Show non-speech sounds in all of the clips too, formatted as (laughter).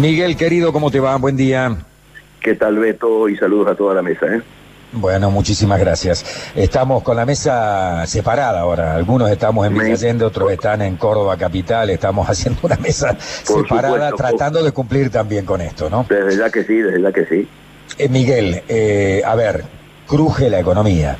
Miguel, querido, ¿cómo te va? Buen día. ¿Qué tal, Beto? Y saludos a toda la mesa, ¿eh? Bueno, muchísimas gracias. Estamos con la mesa separada ahora. Algunos estamos en Villa Allende, otros están en Córdoba Capital. Estamos (laughs) haciendo una mesa separada, tratando de cumplir también con esto, ¿no? Desde ya que sí, desde ya que sí. Eh, Miguel, eh, a ver, cruje la economía.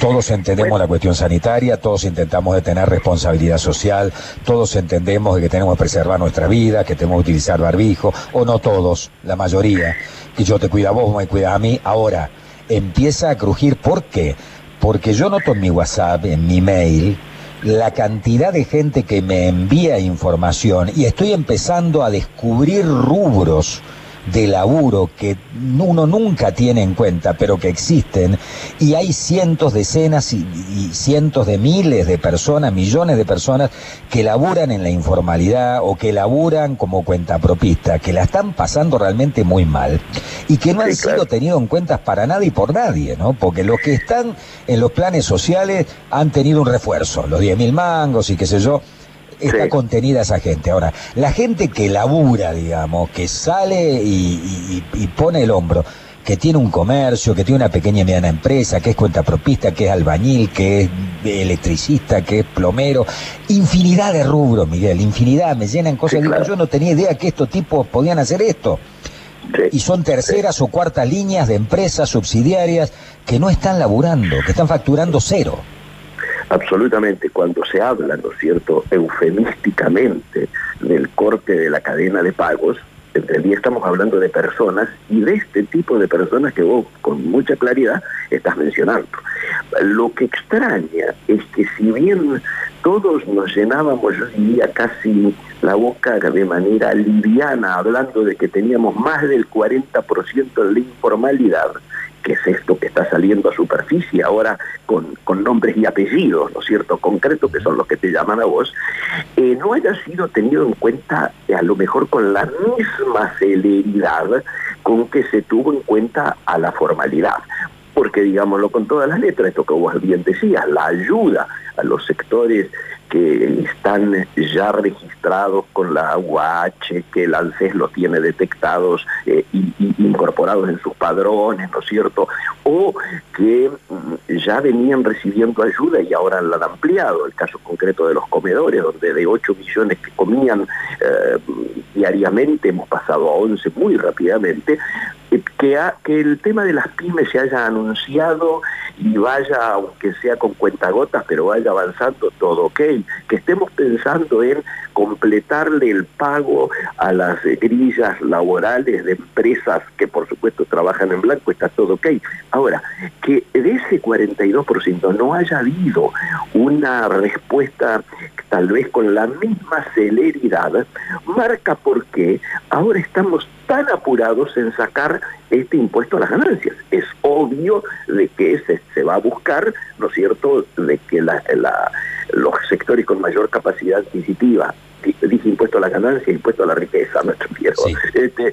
Todos entendemos la cuestión sanitaria, todos intentamos tener responsabilidad social, todos entendemos de que tenemos que preservar nuestra vida, que tenemos que utilizar barbijo, o no todos, la mayoría, que yo te cuida a vos, me cuida a mí. Ahora, empieza a crujir. ¿Por qué? Porque yo noto en mi WhatsApp, en mi mail, la cantidad de gente que me envía información y estoy empezando a descubrir rubros de laburo que uno nunca tiene en cuenta, pero que existen, y hay cientos, decenas y, cientos de miles de personas, millones de personas que laburan en la informalidad o que laburan como cuentapropista, que la están pasando realmente muy mal y que no han sido tenidos en cuenta para nada y por nadie, ¿no? Porque los que están en los planes sociales han tenido un refuerzo, los 10 mil mangos y qué sé yo, está contenida esa gente. Ahora, la gente que labura, digamos, que sale y, pone el hombro, que tiene un comercio, que tiene una pequeña y mediana empresa, que es cuentapropista, que es albañil, que es electricista, que es plomero, infinidad de rubros, Miguel, infinidad, me llenan cosas. yo no tenía idea que estos tipos podían hacer esto. y son terceras o cuartas líneas de empresas subsidiarias que no están laburando, que están facturando cero absolutamente cuando se habla, ¿no es cierto?, eufemísticamente del corte de la cadena de pagos, en realidad estamos hablando de personas y de este tipo de personas que vos con mucha claridad estás mencionando. Lo que extraña es que si bien todos nos llenábamos, yo diría casi la boca de manera liviana, hablando de que teníamos más del 40% de la informalidad, que es esto que está saliendo a superficie ahora con, nombres y apellidos, ¿no es cierto?, concretos que son los que te llaman a vos, eh, no haya sido tenido en cuenta a lo mejor con la misma celeridad con que se tuvo en cuenta a la formalidad porque digámoslo con todas las letras, esto que vos bien decías, la ayuda a los sectores que están ya registrados con la UH, que el ANSES los tiene detectados e incorporados en sus padrones, ¿no es cierto? O que mm, ya venían recibiendo ayuda y ahora la han ampliado. El caso concreto de los comedores, donde de 8 millones que comían eh, diariamente hemos pasado a 11 muy rápidamente, eh, que, el tema de las pymes se haya anunciado y vaya, aunque sea con cuentagotas, pero vaya avanzando todo ok, que estemos pensando en completarle el pago a las grillas laborales de empresas que por supuesto trabajan en blanco, está todo ok. Ahora, que de ese 42% no haya habido una respuesta tal vez con la misma celeridad, marca por qué ahora estamos tan apurados en sacar este impuesto a las ganancias. Es obvio de que se, se va a buscar, ¿no es cierto?, de que la, los sectores con mayor capacidad adquisitiva dije impuesto a la ganancia, impuesto a la riqueza, no este,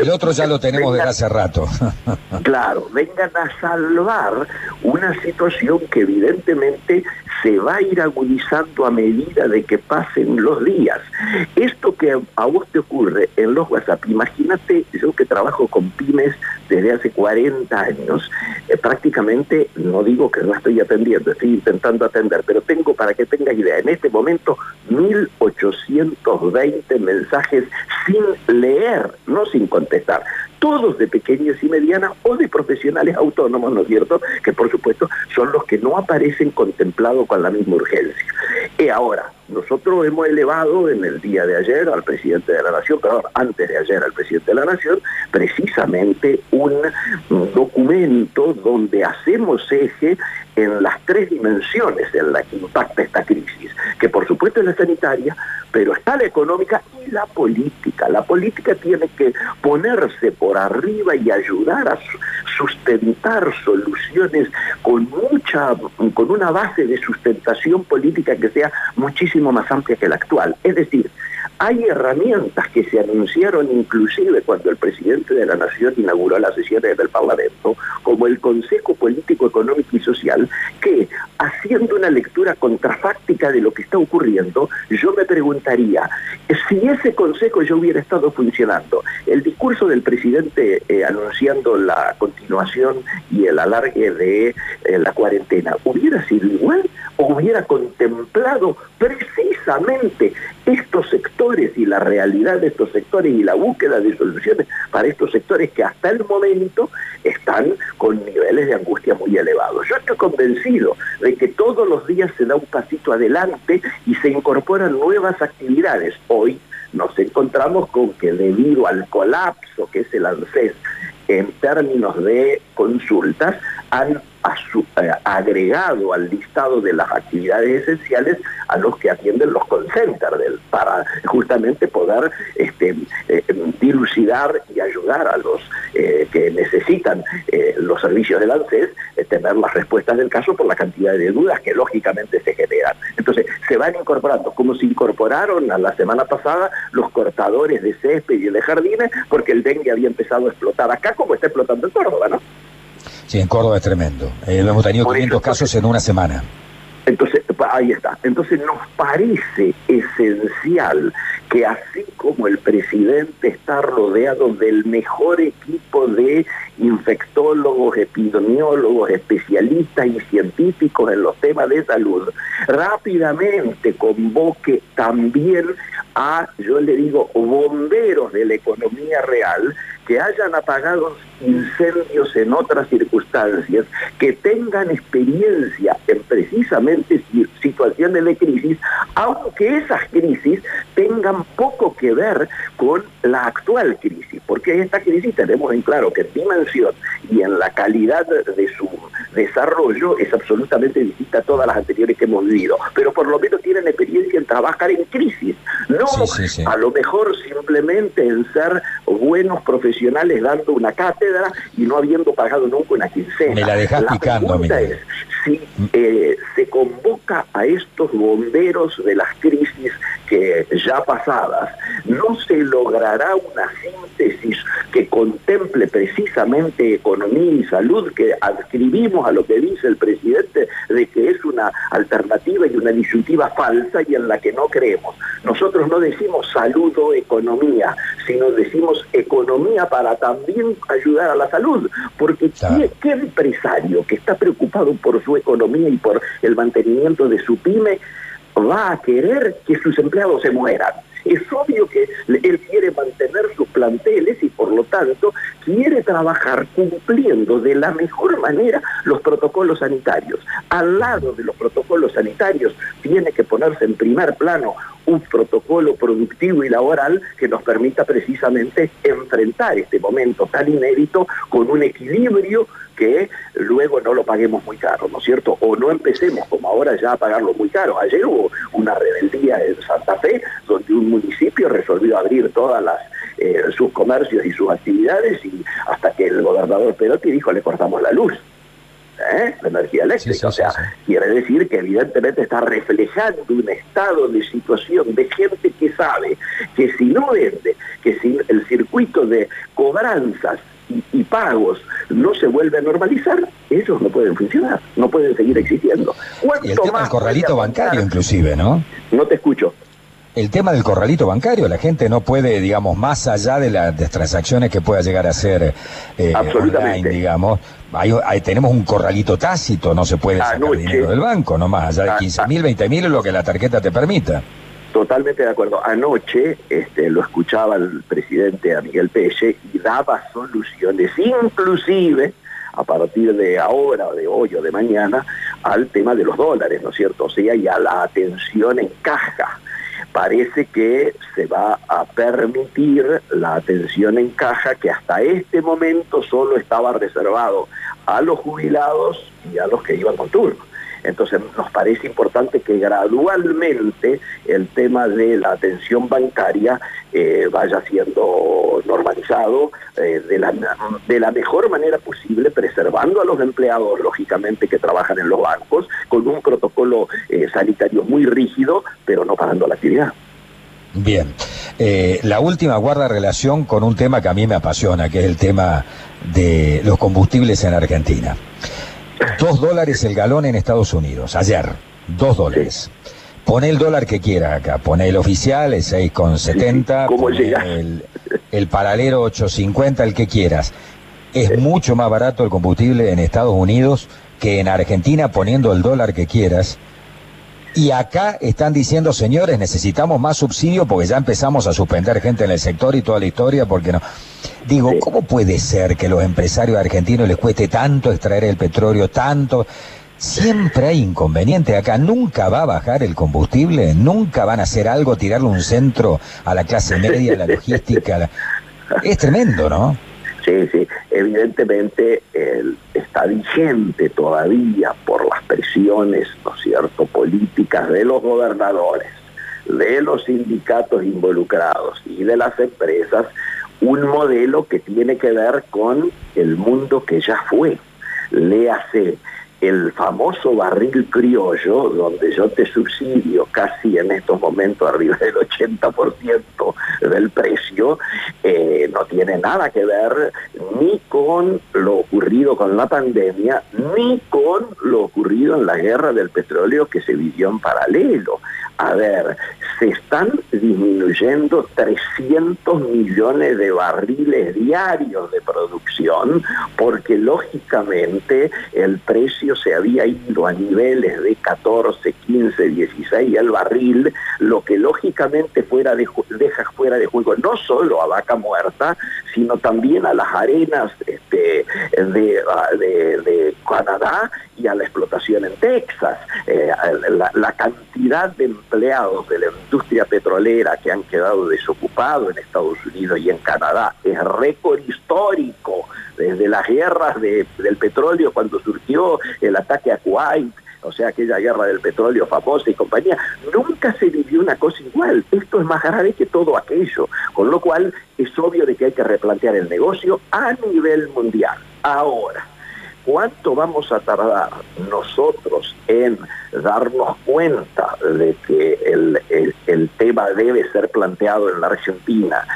el otro ya lo tenemos desde hace rato. (laughs) claro, vengan a salvar una situación que evidentemente se va a ir agudizando a medida de que pasen los días. Esto que a vos te ocurre en los WhatsApp, imagínate yo que trabajo con pymes desde hace 40 años, eh, prácticamente, no digo que no estoy atendiendo, estoy intentando atender, pero tengo, para que tengas idea, en este momento 1.820 mensajes sin leer, no sin contestar todos de pequeñas y medianas o de profesionales autónomos, ¿no es cierto? Que por supuesto son los que no aparecen contemplados con la misma urgencia. Y ahora, nosotros hemos elevado en el día de ayer al presidente de la Nación, perdón, antes de ayer al presidente de la Nación, precisamente un documento donde hacemos eje en las tres dimensiones en las que impacta esta crisis, que por supuesto es la sanitaria, pero está la económica y la política. La política tiene que ponerse por arriba y ayudar a sustentar soluciones con mucha, con una base de sustentación política que sea muchísimo más amplia que la actual. Es decir, Hay herramientas que se anunciaron inclusive cuando el presidente de la Nación inauguró las sesiones del Parlamento, como el Consejo Político, Económico y Social, que haciendo una lectura contrafáctica de lo que está ocurriendo, yo me preguntaría, si ese Consejo ya hubiera estado funcionando, el discurso del presidente eh, anunciando la continuación y el alargue de eh, la cuarentena, ¿hubiera sido igual o hubiera contemplado precisamente estos sectores y la realidad de estos sectores y la búsqueda de soluciones para estos sectores que hasta el momento están con niveles de angustia muy elevados. Yo estoy convencido de que todos los días se da un pasito adelante y se incorporan nuevas actividades. Hoy nos encontramos con que debido al colapso que es el ANSES en términos de consultas, han eh, agregado al listado de las actividades esenciales a los que atienden los call centers para justamente poder este, eh, dilucidar y ayudar a los eh, que necesitan los servicios del ANSES tener las respuestas del caso por la cantidad de dudas que lógicamente se generan. Entonces, se van incorporando, como se incorporaron a la semana pasada los cortadores de césped y de jardines, porque el dengue había empezado a explotar acá como está explotando en Córdoba, ¿no? Sí, en Córdoba es tremendo. Eh, hemos tenido 500 casos en una semana. Ahí está. Entonces nos parece esencial que así como el presidente está rodeado del mejor equipo de infectólogos, epidemiólogos, especialistas y científicos en los temas de salud, rápidamente convoque también a, yo le digo, bomberos de la economía real que hayan apagado incendios en otras circunstancias, que tengan experiencia en precisamente situaciones de crisis, aunque esas crisis tengan poco que ver con la actual crisis, porque esta crisis tenemos en claro que en dimensión y en la calidad de su desarrollo es absolutamente distinta a todas las anteriores que hemos vivido, pero por lo menos tienen experiencia en trabajar en crisis, no a lo mejor simplemente en ser buenos profesionales dando una cátedra y no habiendo pagado nunca una quincena. Me la dejas picando, pregunta es si eh, se convoca a estos bomberos de las crisis que ya pasadas, no se logrará una síntesis que contemple precisamente economía y salud, que adscribimos a lo que dice el presidente de que es una alternativa y una disyuntiva falsa y en la que no creemos. Nosotros no decimos salud o economía, sino decimos economía para también ayudar a la salud, porque ¿qué, empresario que está preocupado por su economía y por el mantenimiento de su pyme va a querer que sus empleados se mueran? Es obvio que él quiere mantener sus planteles y por lo tanto quiere trabajar cumpliendo de la mejor manera los protocolos sanitarios. Al lado de los protocolos sanitarios tiene que ponerse en primer plano un protocolo productivo y laboral que nos permita precisamente enfrentar este momento tan inédito con un equilibrio que luego no lo paguemos muy caro, ¿no es cierto? O no empecemos como ahora ya a pagarlo muy caro. Ayer hubo una rebeldía en Santa Fe donde un municipio resolvió abrir todas las eh, sus comercios y sus actividades y hasta que el gobernador Perotti dijo le cortamos la luz. ¿eh? la energía eléctrica. o sea, quiere decir que evidentemente está reflejando un estado de situación de gente que sabe que si no vende, que si el circuito de cobranzas y, pagos no se vuelve a normalizar, ellos no pueden funcionar, no pueden seguir existiendo. Y el tema del corralito bancario inclusive, ¿no? No te escucho el tema del corralito bancario, la gente no puede, digamos, más allá de las transacciones que pueda llegar a hacer eh, online, digamos, hay, tenemos un corralito tácito, no se puede sacar dinero del banco, no más allá de 15 mil, 20 mil es lo que la tarjeta te permita. Totalmente de acuerdo. Anoche este, lo escuchaba el presidente a Miguel Pelle y daba soluciones, inclusive a partir de ahora, de hoy o de mañana, al tema de los dólares, ¿no es cierto? O sea, y a la atención en caja parece que se va a permitir la atención en caja que hasta este momento solo estaba reservado a los jubilados y a los que iban con turno. Entonces nos parece importante que gradualmente el tema de la atención bancaria eh, vaya siendo normalizado eh, de, la, de la mejor manera posible, preservando a los empleados, lógicamente, que trabajan en los bancos, con un protocolo eh, sanitario muy rígido, pero no parando la actividad. Bien. La última guarda relación con un tema que a mí me apasiona, que es el tema de los combustibles en Argentina. Dos dólares el galón en Estados Unidos, ayer, dos dólares. Pone el dólar que quiera acá, pone el oficial, el 6,70, pone el, el paralelo 8,50, el que quieras. Es mucho más barato el combustible en Estados Unidos que en Argentina poniendo el dólar que quieras. Y acá están diciendo, señores, necesitamos más subsidio porque ya empezamos a suspender gente en el sector y toda la historia, porque no. Digo, ¿cómo puede ser que los empresarios argentinos les cueste tanto extraer el petróleo, tanto? Siempre hay inconveniente acá, nunca va a bajar el combustible, nunca van a hacer algo, tirarle un centro a la clase media, a la logística. Es tremendo, ¿no? Sí, sí, evidentemente está vigente todavía por las presiones, ¿no es cierto?, políticas de los gobernadores, de los sindicatos involucrados y de las empresas, un modelo que tiene que ver con el mundo que ya fue. Léase el famoso barril criollo, donde yo te subsidio casi en estos momentos arriba del 80% del precio, eh, no tiene nada que ver ni con lo ocurrido con la pandemia, ni con lo ocurrido en la guerra del petróleo que se vivió en paralelo. A ver, se están disminuyendo 300 millones de barriles diarios de producción porque lógicamente el precio se había ido a niveles de 14, 15, 16 el barril, lo que lógicamente fuera de, deja fuera de juego no solo a vaca muerta, sino también a las arenas este, de, de, Canadá y a la explotación en Texas. Eh, la, la cantidad de empleados de la industria petrolera que han quedado desocupados en Estados Unidos y en Canadá es récord histórico desde las guerras del petróleo cuando surgió el ataque a Kuwait, o sea, aquella guerra del petróleo famosa y compañía, nunca se vivió una cosa igual. Esto es más grave que todo aquello, con lo cual es obvio de que hay que replantear el negocio a nivel mundial. Ahora, ¿Cuánto vamos a tardar nosotros en darnos cuenta de que el, tema debe ser planteado en la Argentina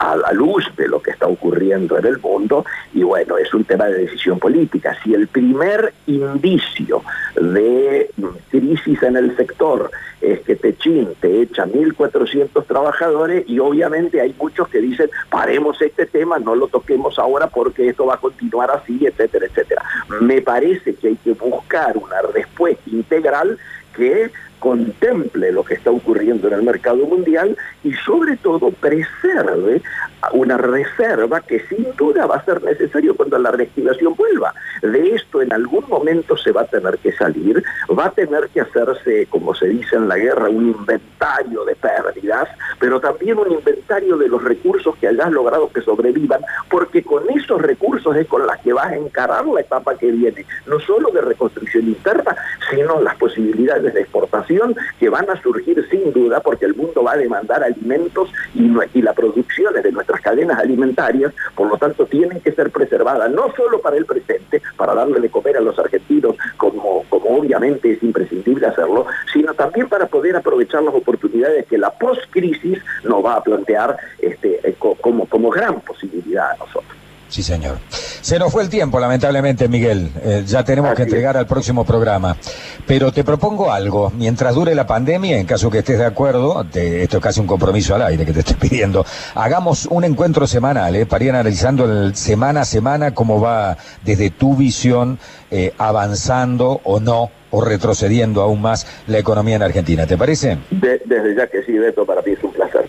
a la luz de lo que está ocurriendo en el mundo? Y bueno, es un tema de decisión política. Si el primer indicio de crisis en el sector es que Techín te echa 1.400 trabajadores y obviamente hay muchos que dicen, paremos este tema, no lo toquemos ahora porque esto va a continuar así, etcétera, etcétera. Me parece que hay que buscar una respuesta integral que contemple lo que está ocurriendo en el mercado mundial y sobre todo preserve una reserva que sin duda va a ser necesario cuando la reactivación vuelva. De esto en algún momento se va a tener que salir, va a tener que hacerse, como se dice en la guerra, un inventario de pérdidas, pero también un inventario de los recursos que hayas logrado que sobrevivan, porque con esos recursos es con las que vas a encarar la etapa que viene, no solo de reconstrucción interna, sino las posibilidades de exportación que van a surgir sin duda, porque el mundo va a demandar alimentos y, y la producción de nuestra cadenas alimentarias, por lo tanto tienen que ser preservadas, no solo para el presente, para darle de comer a los argentinos, como, como obviamente es imprescindible hacerlo, sino también para poder aprovechar las oportunidades que la post-crisis nos va a plantear este, eh, como, como gran posibilidad a nosotros. Sí, señor. Se nos fue el tiempo, lamentablemente, Miguel. Eh, ya tenemos que entregar al próximo programa. Pero te propongo algo. Mientras dure la pandemia, en caso que estés de acuerdo, esto es casi un compromiso al aire que te estoy (laughs) pidiendo, hagamos un encuentro semanal, ¿eh? para ir analizando el, semana a semana cómo va desde tu visión eh, avanzando o no o retrocediendo aún más la economía en Argentina. ¿Te parece? desde ya que sí, Beto, para ti es un placer.